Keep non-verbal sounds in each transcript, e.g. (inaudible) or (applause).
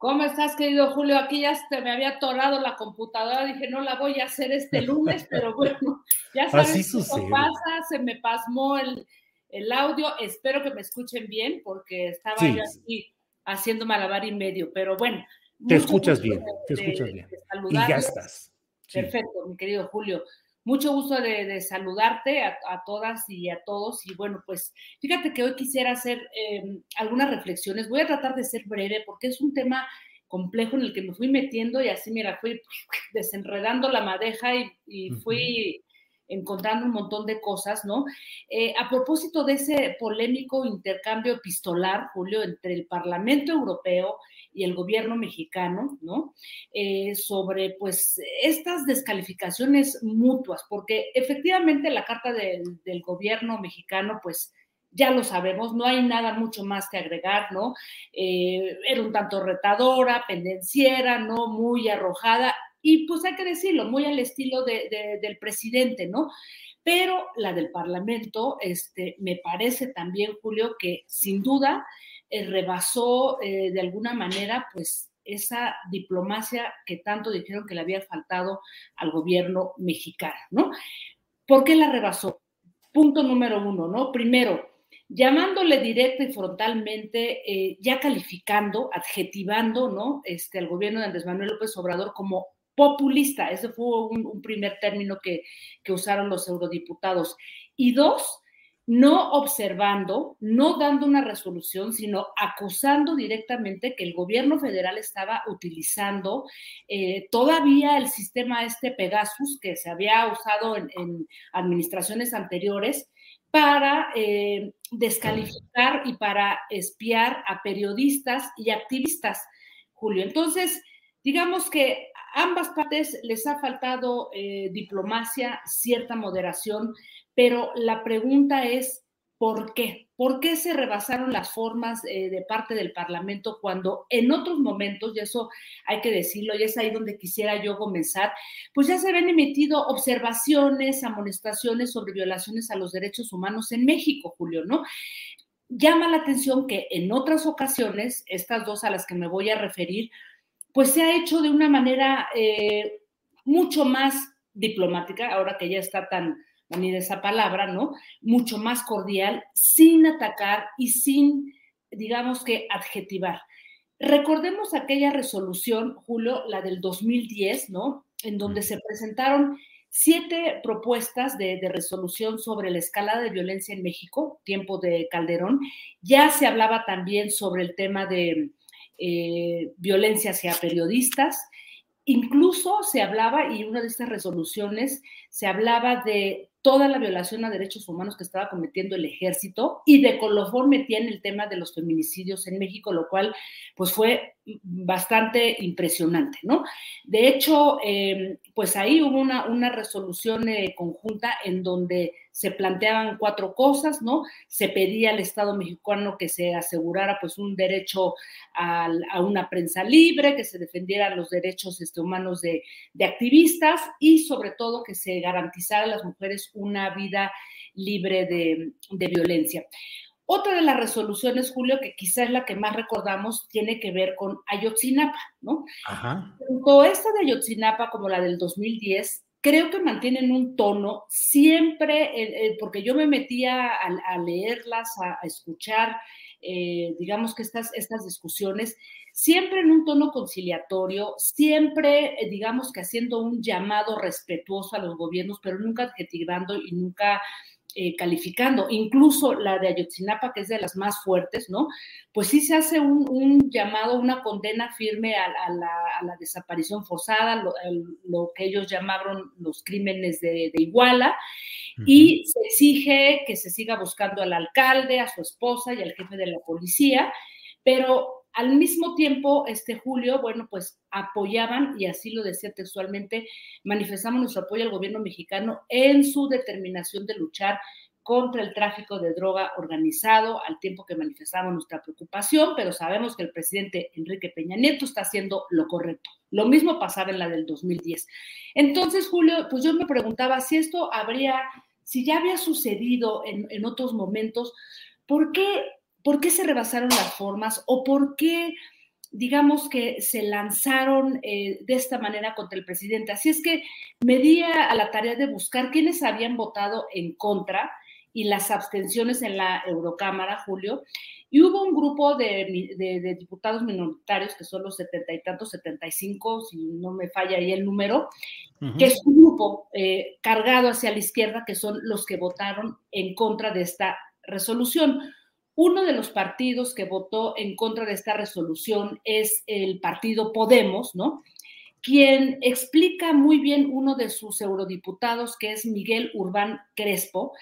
¿Cómo estás, querido Julio? Aquí ya se me había atorado la computadora. Dije, no la voy a hacer este lunes, pero (laughs) bueno, ya sabes Así qué sucede. pasa. Se me pasmó el, el audio. Espero que me escuchen bien, porque estaba Sí. yo aquí haciendo malabar y medio. Pero bueno. Te escuchas bien, de- te escuchas bien. de Y ya estás. Sí. Perfecto, mi querido Julio. Mucho gusto de, de saludarte a, a todas y a todos. Y bueno, pues fíjate que hoy quisiera hacer eh, algunas reflexiones. Voy a tratar de ser breve porque es un tema complejo en el que me fui metiendo y así, mira, fui (laughs) desenredando la madeja y, y fui encontrando un montón de cosas, ¿no? Eh, a propósito de ese polémico intercambio epistolar, Julio, entre el Parlamento Europeo y el gobierno mexicano, ¿no? Eh, sobre, pues, estas descalificaciones mutuas, porque efectivamente la carta del, gobierno mexicano, pues, ya lo sabemos, no hay nada mucho más que agregar, ¿no? Eh, era un tanto retadora, pendenciera, ¿no? Muy arrojada, y pues hay que decirlo, muy al estilo de, de, del presidente, ¿no? Pero la del Parlamento, este, me parece también, Julio, que sin duda eh, rebasó eh, de alguna manera, pues, esa diplomacia que tanto dijeron que le había faltado al gobierno mexicano, ¿no? ¿Por qué la rebasó? Punto número uno, ¿no? Primero, llamándole directa y frontalmente, eh, ya calificando, adjetivando, ¿no? Este, al gobierno de Andrés Manuel López Obrador como populista. Ese fue un, primer término que, que usaron los eurodiputados. Y dos, no observando, no dando una resolución, sino acusando directamente que el gobierno federal estaba utilizando eh, todavía el sistema este Pegasus que se había usado en, en administraciones anteriores para eh, descalificar y para espiar a periodistas y activistas, Julio. Entonces, digamos que ambas partes les ha faltado eh, diplomacia, cierta moderación, pero la pregunta es, ¿por qué? ¿Por qué se rebasaron las formas eh, de parte del Parlamento cuando en otros momentos, y eso hay que decirlo, y es ahí donde quisiera yo comenzar, pues ya se habían emitido observaciones, amonestaciones sobre violaciones a los derechos humanos en México, Julio, ¿no? Llama la atención que en otras ocasiones, estas dos a las que me voy a referir, pues se ha hecho de una manera eh, mucho más diplomática, ahora que ya está tan venir esa palabra, ¿no? Mucho más cordial, sin atacar y sin, digamos que, adjetivar. Recordemos aquella resolución, Julio, la del 2010, ¿no? En donde se presentaron siete propuestas de, de, resolución sobre la escalada de violencia en México, tiempo de Calderón. Ya se hablaba también sobre el tema de eh, violencia hacia periodistas. Incluso se hablaba, y una de estas resoluciones se hablaba de toda la violación a derechos humanos que estaba cometiendo el ejército y de colofón metía en el tema de los feminicidios en México, lo cual pues fue bastante impresionante, ¿no? De hecho, eh, pues ahí hubo una, resolución eh, conjunta en donde se planteaban cuatro cosas, ¿no? Se pedía al Estado mexicano que se asegurara pues un derecho a, una prensa libre, que se defendieran los derechos este, humanos de, activistas y sobre todo que se garantizara a las mujeres una vida libre de violencia. Otra de las resoluciones, Julio, que quizás es la que más recordamos, tiene que ver con Ayotzinapa, ¿no? Ajá. Tanto esta de Ayotzinapa como la del 2010, creo que mantienen un tono siempre, eh, eh, porque yo me metía a, leerlas, a, escuchar, eh, digamos que estas, estas discusiones, siempre en un tono conciliatorio, siempre, digamos que haciendo un llamado respetuoso a los gobiernos, pero nunca adjetivando y nunca eh, calificando, incluso la de Ayotzinapa, que es de las más fuertes, ¿no? Pues sí se hace un, llamado, una condena firme a, la, desaparición forzada, lo, que ellos llamaron los crímenes de, Iguala, y se exige que se siga buscando al alcalde, a su esposa y al jefe de la policía, pero al mismo tiempo, este Julio, bueno, pues apoyaban, y así lo decía textualmente, manifestamos nuestro apoyo al gobierno mexicano en su determinación de luchar contra el tráfico de droga organizado, al tiempo que manifestamos nuestra preocupación, pero sabemos que el presidente Enrique Peña Nieto está haciendo lo correcto. Lo mismo pasaba en la del 2010. Entonces, Julio, pues yo me preguntaba si esto habría, si ya había sucedido en, en otros momentos, ¿por qué ¿por qué se rebasaron las formas o por qué, digamos que se lanzaron eh, de esta manera contra el presidente? Así es que me di a la tarea de buscar quiénes habían votado en contra y las abstenciones en la Eurocámara, Julio, y hubo un grupo de, diputados minoritarios, que son los setenta y tantos, setenta y cinco, si no me falla ahí el número, que es un grupo eh, cargado hacia la izquierda, que son los que votaron en contra de esta resolución. Uno de los partidos que votó en contra de esta resolución es el partido Podemos, ¿no? Quien explica muy bien uno de sus eurodiputados, que es Miguel Urbán Crespo,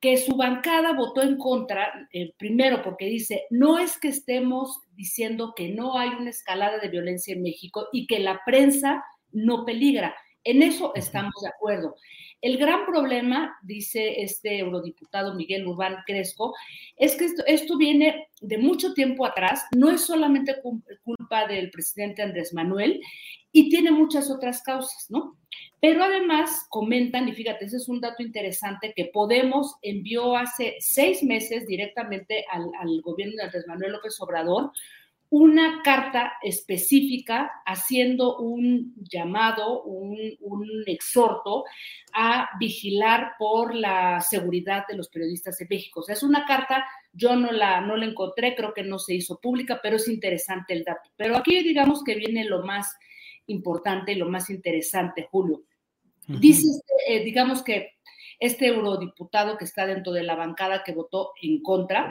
que su bancada votó en contra, eh, primero porque dice, no es que estemos diciendo que no hay una escalada de violencia en México y que la prensa no peligra. En eso estamos de acuerdo. El gran problema, dice este eurodiputado Miguel Urbán Cresco, es que esto, viene de mucho tiempo atrás, no es solamente culpa del presidente Andrés Manuel y tiene muchas otras causas, ¿no? Pero además comentan, y fíjate, ese es un dato interesante, que Podemos envió hace seis meses directamente al gobierno de Andrés Manuel López Obrador una carta específica haciendo un llamado, un, exhorto a vigilar por la seguridad de los periodistas de México. O sea, es una carta, yo no la, no la encontré, creo que no se hizo pública, pero es interesante el dato. Pero aquí digamos que viene lo más importante y lo más interesante, Julio. Dice, este, eh, digamos que este eurodiputado que está dentro de la bancada que votó en contra,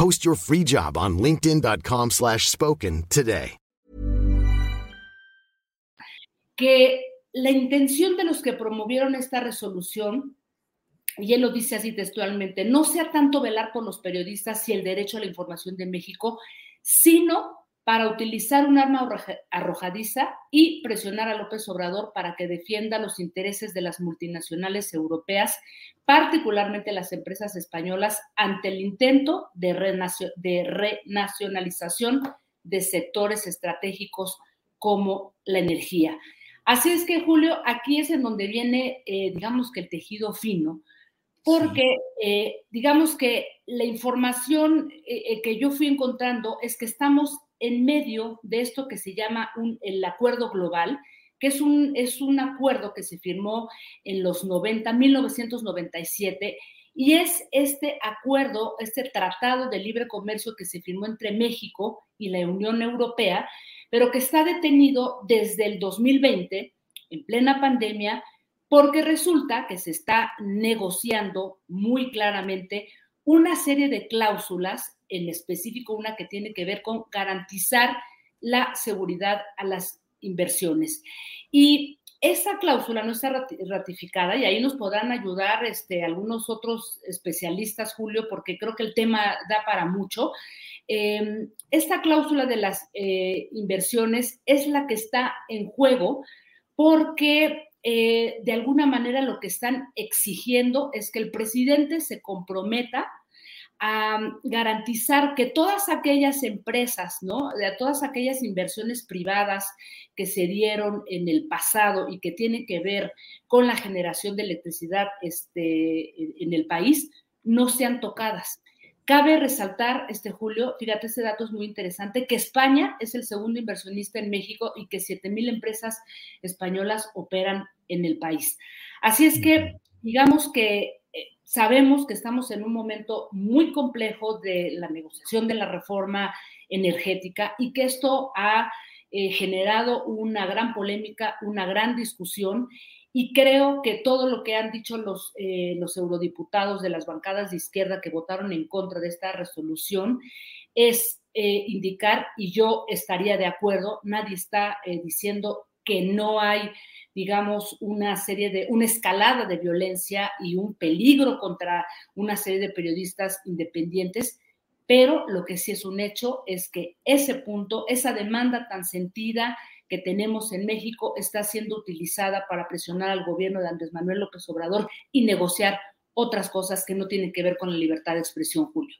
Post your free job on linkedin.com slash spoken today. Que la intención de los que promovieron esta resolución, y él lo dice así textualmente, no sea tanto velar por los periodistas y el derecho a la información de México, sino para utilizar un arma arrojadiza y presionar a López Obrador para que defienda los intereses de las multinacionales europeas, particularmente las empresas españolas, ante el intento de, renacionalización de sectores estratégicos como la energía. Así es que, Julio, aquí es en donde viene, eh, digamos que el tejido fino, porque eh, digamos que la información eh, que yo fui encontrando es que estamos en medio de esto que se llama el acuerdo global, que es un, es un acuerdo que se firmó en los 90, 1997, y es este acuerdo, este tratado de libre comercio que se firmó entre México y la Unión Europea, pero que está detenido desde el 2020, en plena pandemia, porque resulta que se está negociando muy claramente una serie de cláusulas, en específico una que tiene que ver con garantizar la seguridad a las inversiones. Y esa cláusula no está ratificada y ahí nos podrán ayudar este, algunos otros especialistas, Julio, porque creo que el tema da para mucho. Em, esta cláusula de las eh, inversiones es la que está en juego porque eh, de alguna manera lo que están exigiendo es que el presidente se comprometa a garantizar que todas aquellas empresas, ¿no? De todas aquellas inversiones privadas que se dieron en el pasado y que tienen que ver con la generación de electricidad este, en el país, no sean tocadas. Cabe resaltar, este Julio, fíjate, ese dato es muy interesante, que España es el segundo inversionista en México y que 7.000 empresas españolas operan en el país. Así es que, digamos que sabemos que estamos en un momento muy complejo de la negociación de la reforma energética y que esto ha eh, generado una gran polémica, una gran discusión. Y creo que todo lo que han dicho los, eh, los eurodiputados de las bancadas de izquierda que votaron en contra de esta resolución es eh, indicar, y yo estaría de acuerdo, nadie está eh, diciendo que no hay, digamos, una serie de, una escalada de violencia y un peligro contra una serie de periodistas independientes, pero lo que sí es un hecho es que ese punto, esa demanda tan sentida, que tenemos en México está siendo utilizada para presionar al gobierno de Andrés Manuel López Obrador y negociar otras cosas que no tienen que ver con la libertad de expresión, Julio.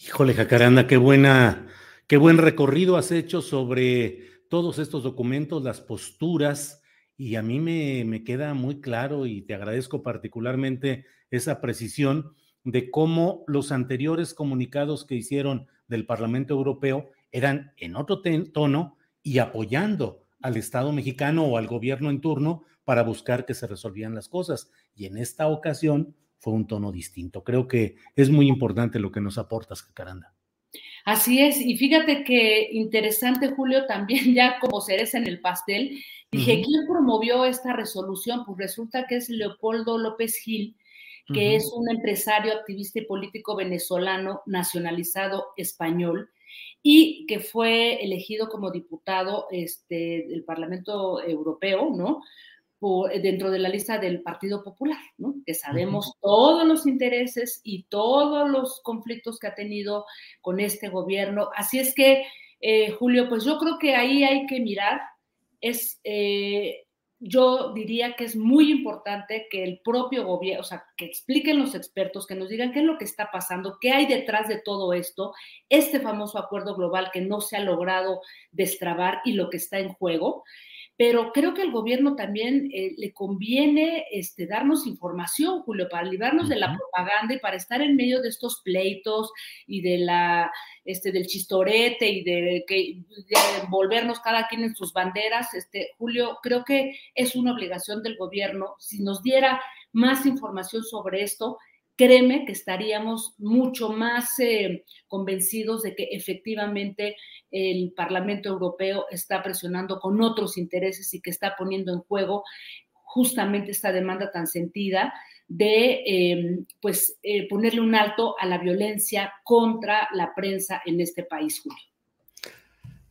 Híjole, Jacaranda, qué buena, qué buen recorrido has hecho sobre todos estos documentos, las posturas, y a mí me, me queda muy claro y te agradezco particularmente esa precisión de cómo los anteriores comunicados que hicieron del Parlamento Europeo eran en otro tono y apoyando al Estado mexicano o al gobierno en turno para buscar que se resolvieran las cosas. Y en esta ocasión fue un tono distinto. Creo que es muy importante lo que nos aportas, Caranda. Así es, y fíjate que interesante, Julio, también (laughs) ya como cereza en el pastel, dije, ¿quién promovió esta resolución? Pues resulta que es Leopoldo López Gil, que es un empresario, activista y político venezolano nacionalizado español, y que fue elegido como diputado este, del Parlamento Europeo, ¿no? Dentro de la lista del Partido Popular, ¿no? Que sabemos todos los intereses y todos los conflictos que ha tenido con este gobierno. Así es que, eh, Julio, pues yo creo que ahí hay que mirar, es eh, yo diría que es muy importante que el propio gobierno, o sea, que expliquen los expertos, que nos digan qué es lo que está pasando, qué hay detrás de todo esto, este famoso acuerdo global que no se ha logrado destrabar y lo que está en juego pero creo que al gobierno también eh, le conviene este, darnos información, Julio, para librarnos de la propaganda y para estar en medio de estos pleitos y de la, este, del chistorete y de, que, volvernos cada quien en sus banderas. Este, Julio, creo que es una obligación del gobierno, si nos diera más información sobre esto, créeme que estaríamos mucho más eh, convencidos de que efectivamente el Parlamento Europeo está presionando con otros intereses y que está poniendo en juego justamente esta demanda tan sentida de em, pues eh, ponerle un alto a la violencia contra la prensa en este país, Julio.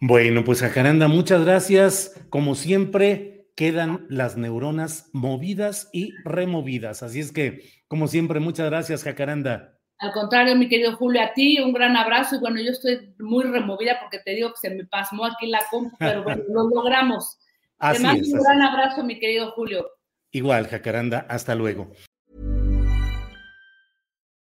Bueno, pues Jacaranda, muchas gracias. Como siempre, quedan las neuronas movidas y removidas. Así es que, como siempre, muchas gracias, Jacaranda. Al contrario, mi querido Julio, a ti un gran abrazo y bueno, yo estoy muy removida porque te digo que se me pasmó aquí la compu, pero bueno, (laughs) lo logramos. te mando un gran abrazo, mi querido Julio. Igual, Jacaranda, hasta luego.